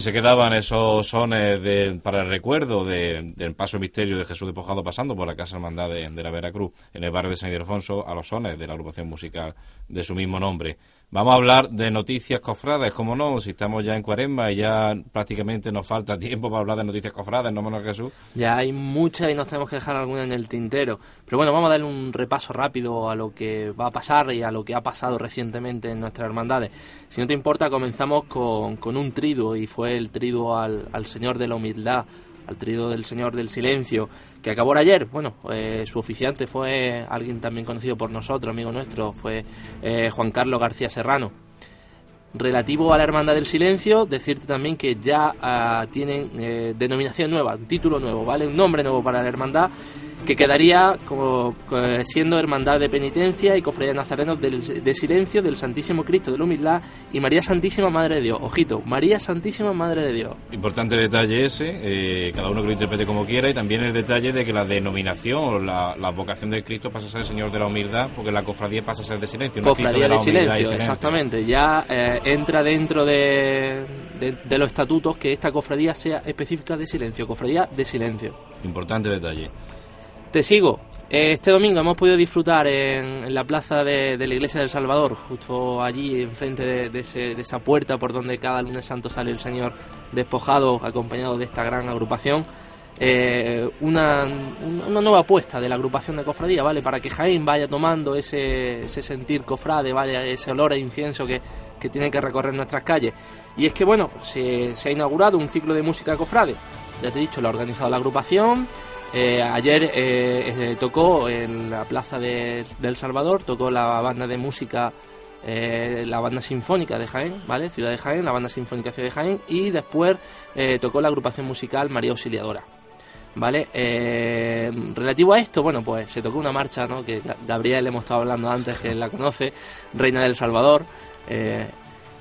ahí se quedaban esos sones de, para el recuerdo de- del paso misterio de Jesús despojado pasando por la Casa Hermandad de, de la Veracruz, en el barrio de San Ildefonso, a los sones de la agrupación musical de su mismo nombre. Vamos a hablar de noticias cofrades, como no, si estamos ya en cuaresma y ya prácticamente nos falta tiempo para hablar de noticias cofrades, no menos Jesús. Ya hay muchas y nos tenemos que dejar alguna en el tintero. Pero bueno, vamos a darle un repaso rápido a lo que va a pasar y a lo que ha pasado recientemente en nuestras hermandades. Si no te importa, comenzamos con, con un triduo y fue el triduo al, al Señor de la Humildad, al triduo del Señor del Silencio, que acabó ayer. Bueno, eh, su oficiante fue alguien también conocido por nosotros, amigo nuestro, fue eh, Juan Carlos García Serrano. Relativo a la Hermandad del Silencio, decirte también que ya ah, tienen eh, denominación nueva, título nuevo, ¿vale? Un nombre nuevo para la hermandad que quedaría como siendo Hermandad de Penitencia y Cofradía de Nazarenos del, de Silencio del Santísimo Cristo de la Humildad y María Santísima Madre de Dios. Ojito, María Santísima Madre de Dios. Importante detalle ese, eh, cada uno que lo interprete como quiera, y también el detalle de que la denominación o la, la vocación del Cristo pasa a ser Señor de la Humildad, porque la cofradía pasa a ser de silencio. Cofradía de silencio, exactamente. Ya eh, entra dentro de, de, de los estatutos que esta cofradía sea específica de silencio, cofradía de silencio. Importante detalle. Te sigo. Este domingo hemos podido disfrutar en, en la plaza de, de la Iglesia del Salvador, justo allí enfrente de, de ese- de esa puerta por donde cada lunes santo sale el Señor despojado, acompañado de esta gran agrupación. eh, una, un- una nueva apuesta de la agrupación de cofradía, ¿vale? Para que Jaén vaya tomando ese, ese sentir cofrade, ¿vale? Ese olor a incienso que, que tiene que recorrer nuestras calles. Y es que, bueno, se, se ha inaugurado un ciclo de música cofrade. Ya te he dicho, lo ha organizado la agrupación. Eh, ayer eh, eh, tocó en la plaza de, Salvador, tocó la banda de música, la banda sinfónica de Jaén, ¿vale? Ciudad de Jaén, la banda sinfónica Ciudad de Jaén, y después tocó la agrupación musical María Auxiliadora. ¿Vale? Relativo a esto, bueno, pues se tocó una marcha, ¿no? Que Ga- Gabriel hemos estado hablando antes, que la conoce, Reina del Salvador,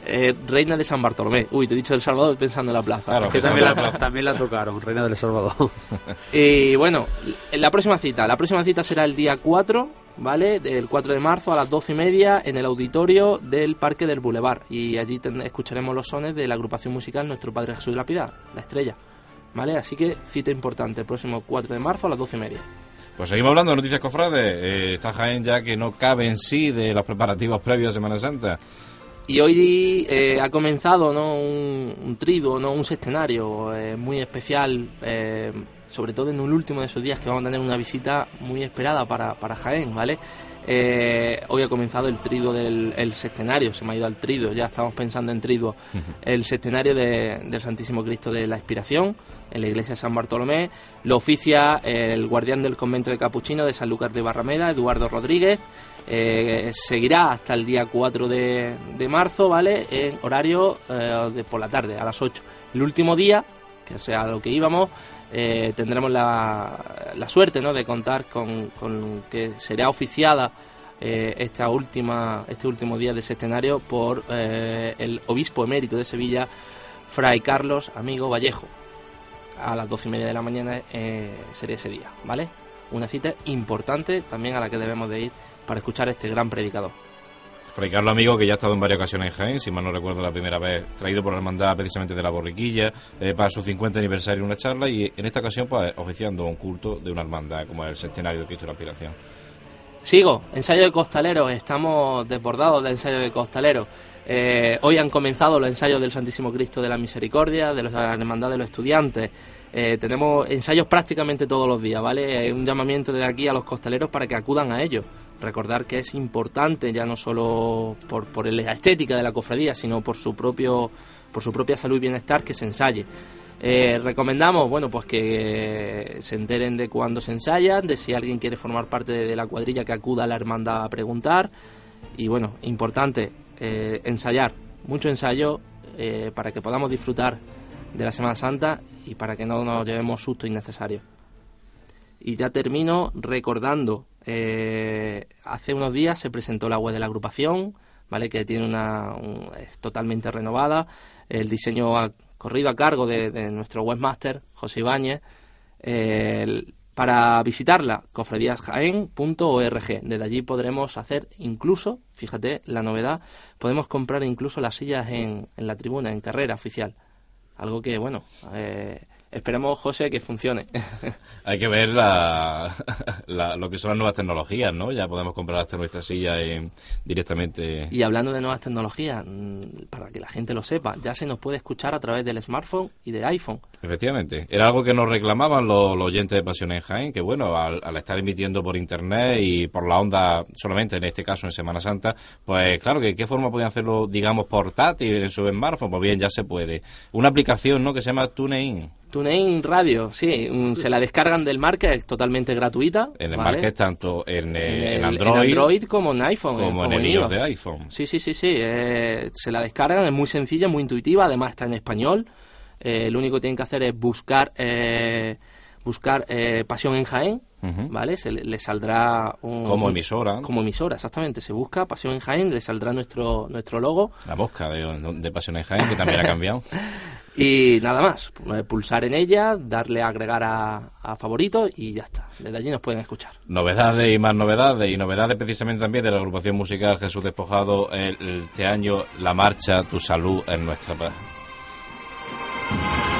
eh, Reina de San Bartolomé. Uy, te he dicho del Salvador pensando en la plaza. Claro, que también la- También la, también la tocaron, Reina del Salvador. y bueno, la próxima cita. La próxima cita será el día 4, ¿vale? El 4 de marzo a las 12 y media en el auditorio del Parque del Boulevard. Y allí ten- escucharemos los sones de la agrupación musical Nuestro Padre Jesús de la Piedad, la estrella. ¿Vale? Así que cita importante, el próximo 4 de marzo a las 12 y media. Pues seguimos hablando de noticias cofrades. Eh, está Jaén ya que no cabe en sí de los preparativos previos a Semana Santa. Y hoy eh, ha comenzado ¿no? un, un ¿no? un sextenario eh, muy especial, eh, sobre todo en el último de esos días que vamos a tener una visita muy esperada para, para Jaén, ¿vale? Eh, hoy ha comenzado el triduo del el sextenario, se me ha ido al triduo, ya estamos pensando en triduo. El sextenario de- del Santísimo Cristo de la Expiración en la iglesia de San Bartolomé. Lo oficia el guardián del convento de Capuchino de San Lucas de Barrameda, Eduardo Rodríguez. Eh, seguirá hasta el día 4 de, de marzo, ¿vale? En horario eh, de por la tarde, a las 8. El último día, que sea lo que íbamos, eh, tendremos la, la suerte ¿no? de contar con, con que será oficiada esta última, este último día de sextenario por el obispo emérito de Sevilla, Fray Carlos Amigo Vallejo. A las doce y media de la mañana sería ese día, ¿vale? Una cita importante también a la que debemos de ir para escuchar a este gran predicador. Fray Carlos Amigo, que ya ha estado en varias ocasiones en Jaén, si mal no recuerdo la primera vez, traído por la hermandad precisamente de la borriquilla, eh, para su 50 aniversario una charla y en esta ocasión pues oficiando un culto de una hermandad como el centenario de Cristo de la Aspiración. Sigo, ensayo de costaleros, estamos desbordados de ensayo de costaleros. Eh, hoy han comenzado los ensayos del Santísimo Cristo de la Misericordia, de la Hermandad de los Estudiantes. Eh, tenemos ensayos prácticamente todos los días, ¿vale? Un llamamiento desde aquí a los costaleros para que acudan a ellos. Recordar que es importante ya no solo por, por la estética de la cofradía, sino por su propio por su propia salud y bienestar que se ensaye. Eh, recomendamos, bueno, pues que se enteren de cuándo se ensayan, de si alguien quiere formar parte de, la cuadrilla que acuda a la hermandad a preguntar. Y bueno, importante, eh, ensayar, mucho ensayo eh, para que podamos disfrutar de la Semana Santa y para que no nos llevemos susto innecesario. Y ya termino recordando, eh, hace unos días se presentó la web de la agrupación, ¿vale? que tiene una, un- es totalmente renovada, el diseño ha corrido a cargo de, nuestro webmaster, José Ibáñez, eh, para visitarla, cofradíasjaen.org. Desde allí podremos hacer incluso, fíjate la novedad, podemos comprar incluso las sillas en, en la tribuna, en carrera oficial. Algo que, bueno, eh, esperemos, José, que funcione. Hay que ver la, la- lo que son las nuevas tecnologías, ¿no? Ya podemos comprar hasta nuestra silla en- directamente. y hablando de nuevas tecnologías, mm, para que la gente lo sepa, ya se nos puede escuchar a través del smartphone y de iPhone. Efectivamente. Era algo que nos reclamaban los, los oyentes de Pasión en Jaén, que bueno, al, al estar emitiendo por internet y por la onda, solamente en este caso en Semana Santa, pues claro, que qué forma podían hacerlo, digamos, portátil en su smartphone, pues bien, ya se puede. Una aplicación, ¿no?, que se llama TuneIn. TuneIn Radio, sí, mm, se la descargan del market, es totalmente gratuita. En el ¿vale? market, tanto en, eh, En en el- Android, como en iPhone. como en el iOS de iPhone. Sí, sí, sí, sí. eh, se la descargan, es muy sencilla, muy intuitiva, además está en español. Eh, lo único que tienen que hacer es buscar eh, buscar eh, Pasión en Jaén. ¿vale? Se le, le saldrá un... Como emisora. Como emisora, exactamente. Se busca Pasión en Jaén, le saldrá nuestro, nuestro logo La mosca de, de Pasión en Jaén, que también ha cambiado. y nada más. Eh, Pulsar en ella, darle a agregar a, a favoritos y ya está. Desde allí nos pueden escuchar. Novedades y más novedades, y novedades precisamente también de la agrupación musical Jesús Despojado, el- el- este año la marcha Tu Salud en nuestra paz. Bye.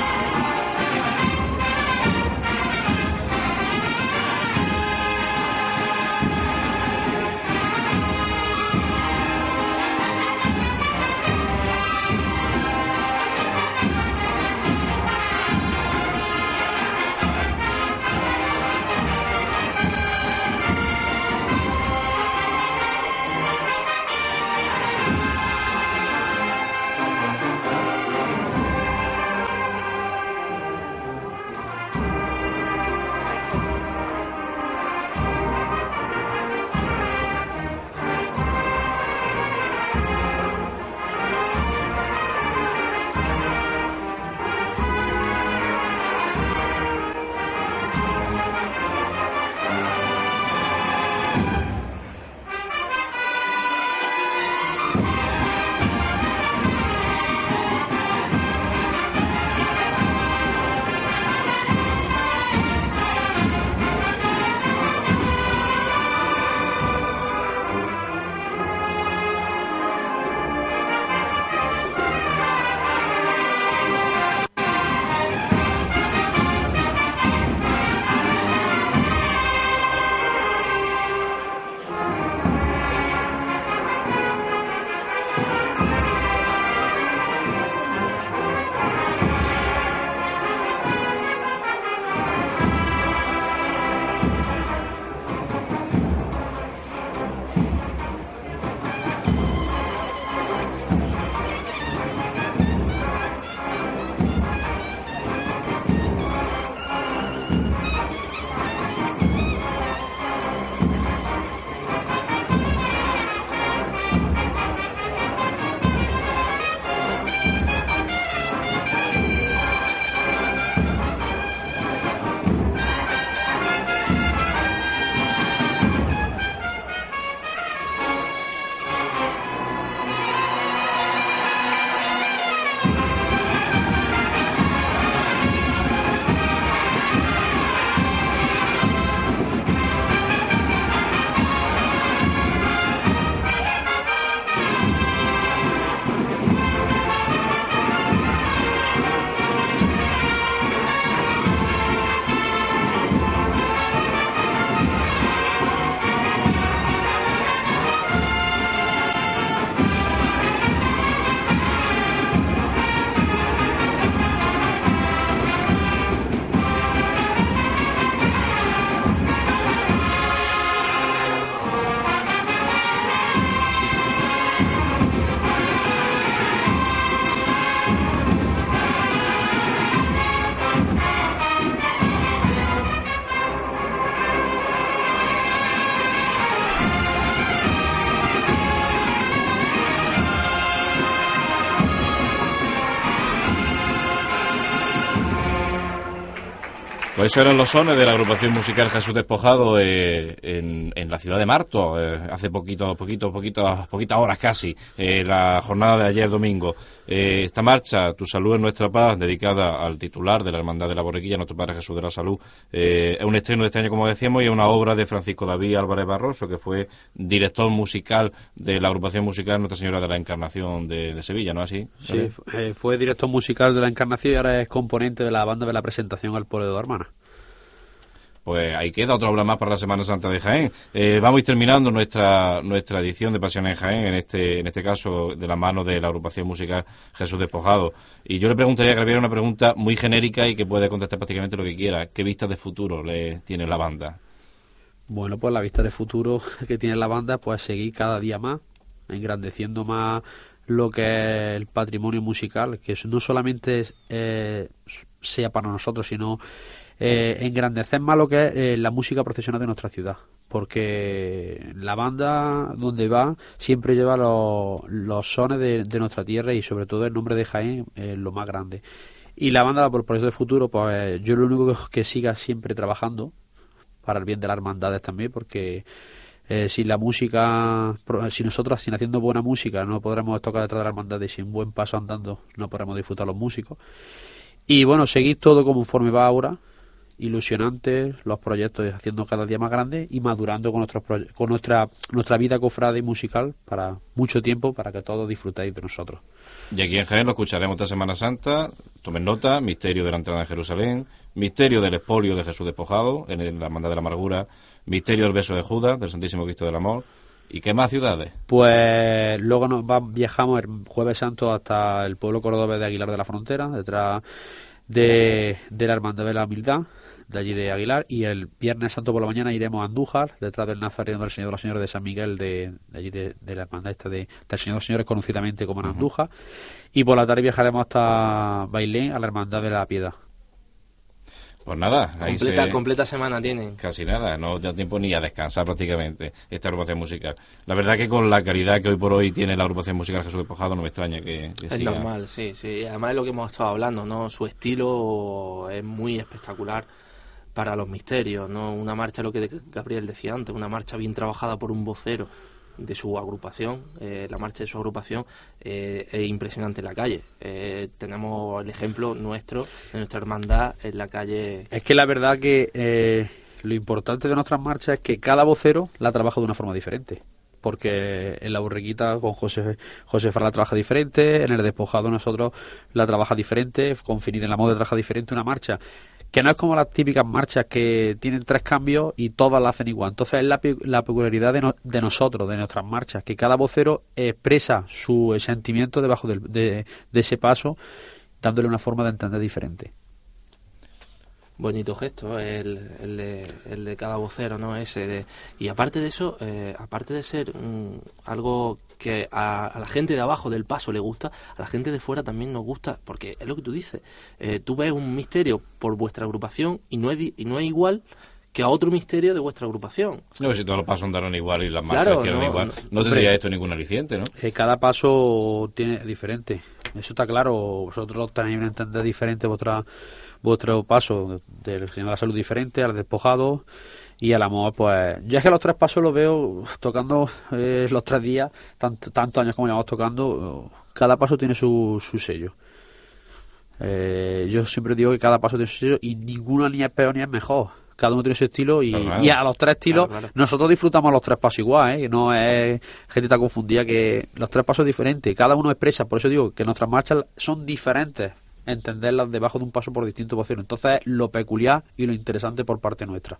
Eso eran los sones de la agrupación musical Jesús Despojado eh, en, en, la ciudad de Marto, eh, hace poquito, poquito, poquito, poquitas horas casi, eh, la jornada de ayer domingo. Eh, esta marcha, Tu Salud en Nuestra Paz, dedicada al titular de la Hermandad de la Borrequilla, nuestro Padre Jesús de la Salud, eh, es un estreno de este año, como decíamos, y es una obra de Francisco David Álvarez Barroso, que fue director musical de la agrupación musical Nuestra Señora de la Encarnación de, de Sevilla, ¿no así? Sí, eh, fue director musical de la Encarnación y ahora es componente de la banda de la presentación al pueblo de Hermana. Pues ahí queda otra obra más para la Semana Santa de Jaén. Eh, vamos a ir terminando nuestra nuestra edición de Pasión en Jaén, en este en este caso de la mano de la agrupación musical Jesús Despojado. Y yo le preguntaría que le una pregunta muy genérica y que puede contestar prácticamente lo que quiera. ¿Qué vistas de futuro le tiene la banda? Bueno, pues la vista de futuro que tiene la banda, pues seguir cada día más, engrandeciendo más lo que es el patrimonio musical, que no solamente eh, sea para nosotros, sino eh, engrandecer más lo que es eh, la música profesional de nuestra ciudad. Porque la banda donde va siempre lleva los, los sones de, de, nuestra tierra y sobre todo el nombre de Jaén es lo más grande. Y la banda, por proyecto de futuro, pues yo lo único que, que siga siempre trabajando para el bien de las hermandades también, porque eh, si la música, si nosotros sin haciendo buena música no podremos tocar detrás de la hermandad y sin buen paso andando no podremos disfrutar los músicos. Y bueno, seguir todo conforme va ahora, ilusionantes, los proyectos haciendo cada día más grandes y madurando con, nuestros con nuestra, nuestra vida cofrade y musical para mucho tiempo, para que todos disfrutéis de nosotros. Y aquí en Jaén lo escucharemos esta Semana Santa. Tomen nota, Misterio de la Entrada en Jerusalén, Misterio del Espolio de Jesús Despojado, en la Hermandad de la Amargura, Misterio del Beso de Judas, del Santísimo Cristo del Amor. ¿Y qué más ciudades? Pues luego nos va, viajamos el Jueves Santo hasta el pueblo cordobés de Aguilar de la Frontera, detrás de, de la Hermandad de la Humildad, de allí de Aguilar, y el Viernes Santo por la mañana iremos a Andújar, detrás del Nazareno del Señor de los Señores de San Miguel, de, de allí de, de, la hermandad esta de, del Señor de los Señores, conocidamente como en uh -huh. Andújar, y por la tarde viajaremos hasta Bailén, a la Hermandad de la Piedad. Pues nada, ahí completa, se... completa semana tienen. Casi nada, no da tiempo ni a descansar prácticamente esta agrupación musical. La verdad que con la calidad que hoy por hoy tiene la agrupación musical Jesús Despojado no me extraña que, que Es siga. normal, sí, sí. Además es lo que hemos estado hablando, ¿no? Su estilo es muy espectacular para los misterios, ¿no? Una marcha, lo que Gabriel decía antes, una marcha bien trabajada por un vocero de su agrupación, eh, la marcha de su agrupación eh, es impresionante en la calle. Eh, tenemos el ejemplo nuestro, de nuestra hermandad en la calle. Es que la verdad que eh, lo importante de nuestras marchas es que cada vocero la trabaja de una forma diferente. Porque en la borriquita con José José Farla trabaja diferente, en el despojado nosotros la trabaja diferente, con Finid en la moda trabaja diferente una marcha que no es como las típicas marchas que tienen tres cambios y todas la hacen igual. Entonces es la, la peculiaridad de, no, de, nosotros, de nuestras marchas, que cada vocero expresa su sentimiento debajo de, de, ese paso, dándole una forma de entender diferente. Bonito gesto, el, el, de, el de cada vocero, ¿no? Ese de, y aparte de eso, eh, aparte de ser un, algo que a, a, la gente de abajo del paso le gusta, a la gente de fuera también nos gusta, porque es lo que tú dices. Eh, tú ves un misterio por vuestra agrupación y no es, y no es igual que a otro misterio de vuestra agrupación. No, si todos los pasos andaron igual y las marchas claro, hicieron no, igual, no, no tendría esto ningún aliciente, ¿no? Eh, cada paso tiene diferente. Eso está claro. Vosotros tenéis un entender diferente vuestra, vuestro paso del Señor de la Salud diferente al despojado y el amor, pues yo es que los tres pasos los veo tocando eh, los tres días, tantos tanto años como llevamos tocando, cada paso tiene su, su sello. Eh, yo siempre digo que cada paso tiene su sello y ninguno ni es peor ni es mejor. Cada uno tiene su estilo y, claro. y a los tres estilos claro, claro. nosotros disfrutamos los tres pasos igual, ¿eh? no es gente está confundida que los tres pasos diferentes, cada uno expresa, por eso digo que nuestras marchas son diferentes, entenderlas debajo de un paso por distintos voceros. Entonces, lo peculiar y lo interesante por parte nuestra.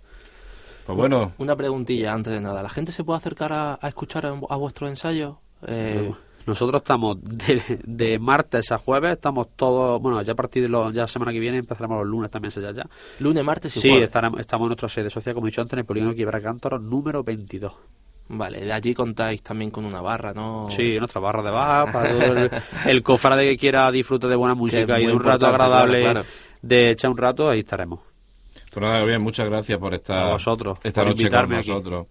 Pues bueno. Una preguntilla antes de nada. ¿La gente se puede acercar a, a escuchar a, a vuestros ensayos? Eh... Nosotros estamos de, de, martes a jueves, estamos todos, bueno, ya a partir de los, ya la semana que viene empezaremos los lunes también ya ya. Lunes, martes y sí, jueves. estaremos, estamos en nuestra sede social, como he dicho antes, en el Polígono Quiebra Cántaro número 22. Vale, de allí contáis también con una barra, ¿no? Sí, nuestra barra de baja, para todo el, el cofrade que quiera disfrutar de buena música y de un rato agradable claro, claro. de echar un rato, ahí estaremos. Pues nada, Gabriel, muchas gracias por estar vosotros, esta por noche con nosotros.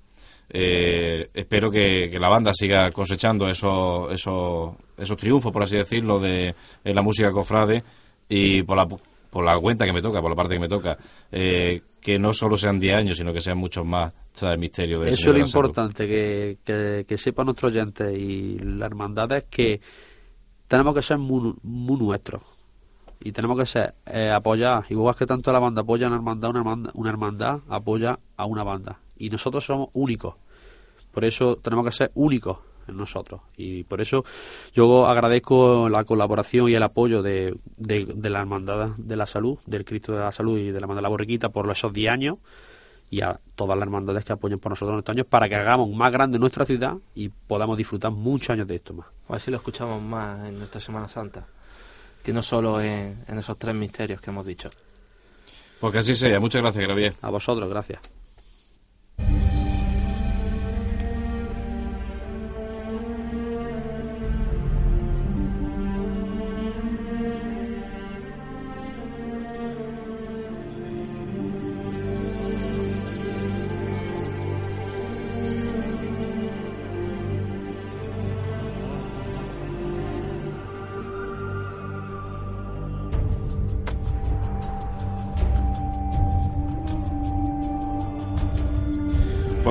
Eh, espero que, que, la banda siga cosechando esos, esos, esos triunfos, por así decirlo, de la música cofrade y por la por la cuenta que me toca, por la parte que me toca, eh, que no solo sean 10 años, sino que sean muchos más tras el misterio de Eso es lo importante, que, que, que sepan nuestros oyentes y la hermandad es que tenemos que ser muy, muy nuestros y tenemos que ser eh, apoyar, igual que tanto la banda apoya a una hermandad, una hermandad, una hermandad apoya a una banda. Y nosotros somos únicos, por eso tenemos que ser únicos en nosotros. Y por eso yo agradezco la colaboración y el apoyo de, de, la hermandad de la salud, del Cristo de la Salud y de la hermandad la Borriquita por esos 10 años y a todas las hermandades que apoyen por nosotros en estos años para que hagamos más grande nuestra ciudad y podamos disfrutar muchos años de esto más. A ver si lo escuchamos más en nuestra Semana Santa, que no solo en, en esos tres misterios que hemos dicho. Pues que así sea. Muchas gracias, Gravier. A vosotros, gracias.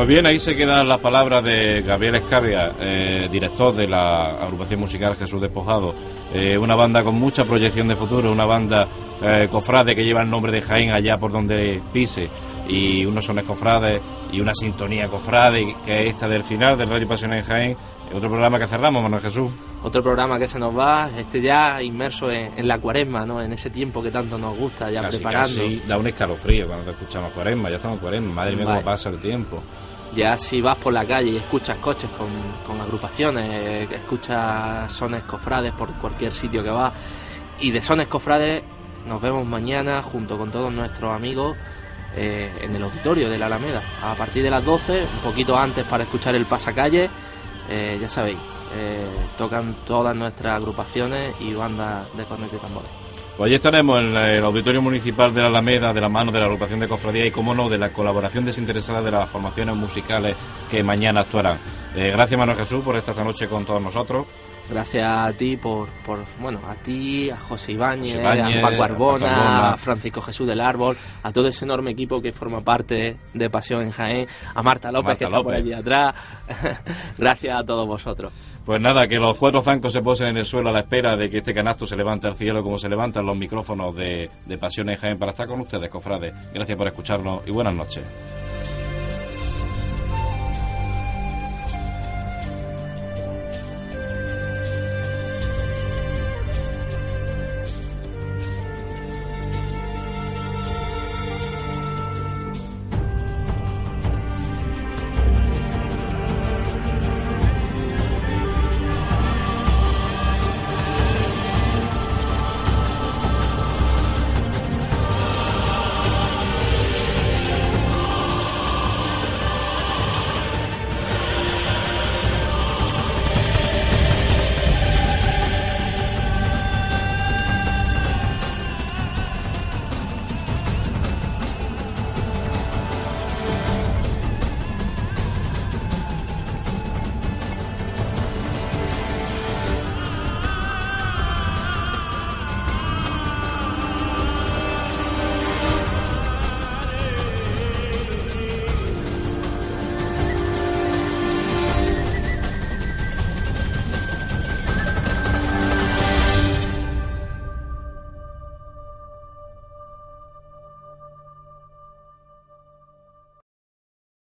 Pues bien, ahí se quedan las palabras de Gabriel Escavia, eh, director de la agrupación musical Jesús Despojado. Eh, una banda con mucha proyección de futuro, una banda eh, cofrade que lleva el nombre de Jaén allá por donde pise, y unos sones cofrades y una sintonía cofrade, que es esta del final del Radio Pasión en Jaén. Otro programa que cerramos, Manuel Jesús. Otro programa que se nos va, este ya inmerso en, en la cuaresma, ¿no? En ese tiempo que tanto nos gusta, ya Casi, preparando. casi da un escalofrío cuando te escuchamos cuaresma, ya estamos en cuaresma, madre mía Vale. cómo pasa el tiempo. Ya si vas por la calle y escuchas coches con, con agrupaciones, escuchas sones cofrades por cualquier sitio que vas, y de sones cofrades nos vemos mañana junto con todos nuestros amigos eh, en el auditorio de la Alameda, a partir de las 12, un poquito antes para escuchar el pasacalle, eh, ya sabéis, eh, tocan todas nuestras agrupaciones y bandas de cornetas y tambores. Pues allí estaremos en el Auditorio Municipal de la Alameda, de la mano de la agrupación de cofradía y, como no, de la colaboración desinteresada de las formaciones musicales que mañana actuarán. Eh, gracias, Manuel Jesús, por estar esta noche con todos nosotros. Gracias a ti por, por bueno, a ti, a José Ibáñez, a Paco Arbona, a Francisco Jesús del Árbol, a todo ese enorme equipo que forma parte de Pasión en Jaén, a Marta López Marta que está por allí atrás. Gracias a todos vosotros. Pues nada, que los cuatro zancos se posen en el suelo a la espera de que este canasto se levante al cielo como se levantan los micrófonos de, de Pasión en Jaén para estar con ustedes, cofrades. Gracias por escucharnos y buenas noches.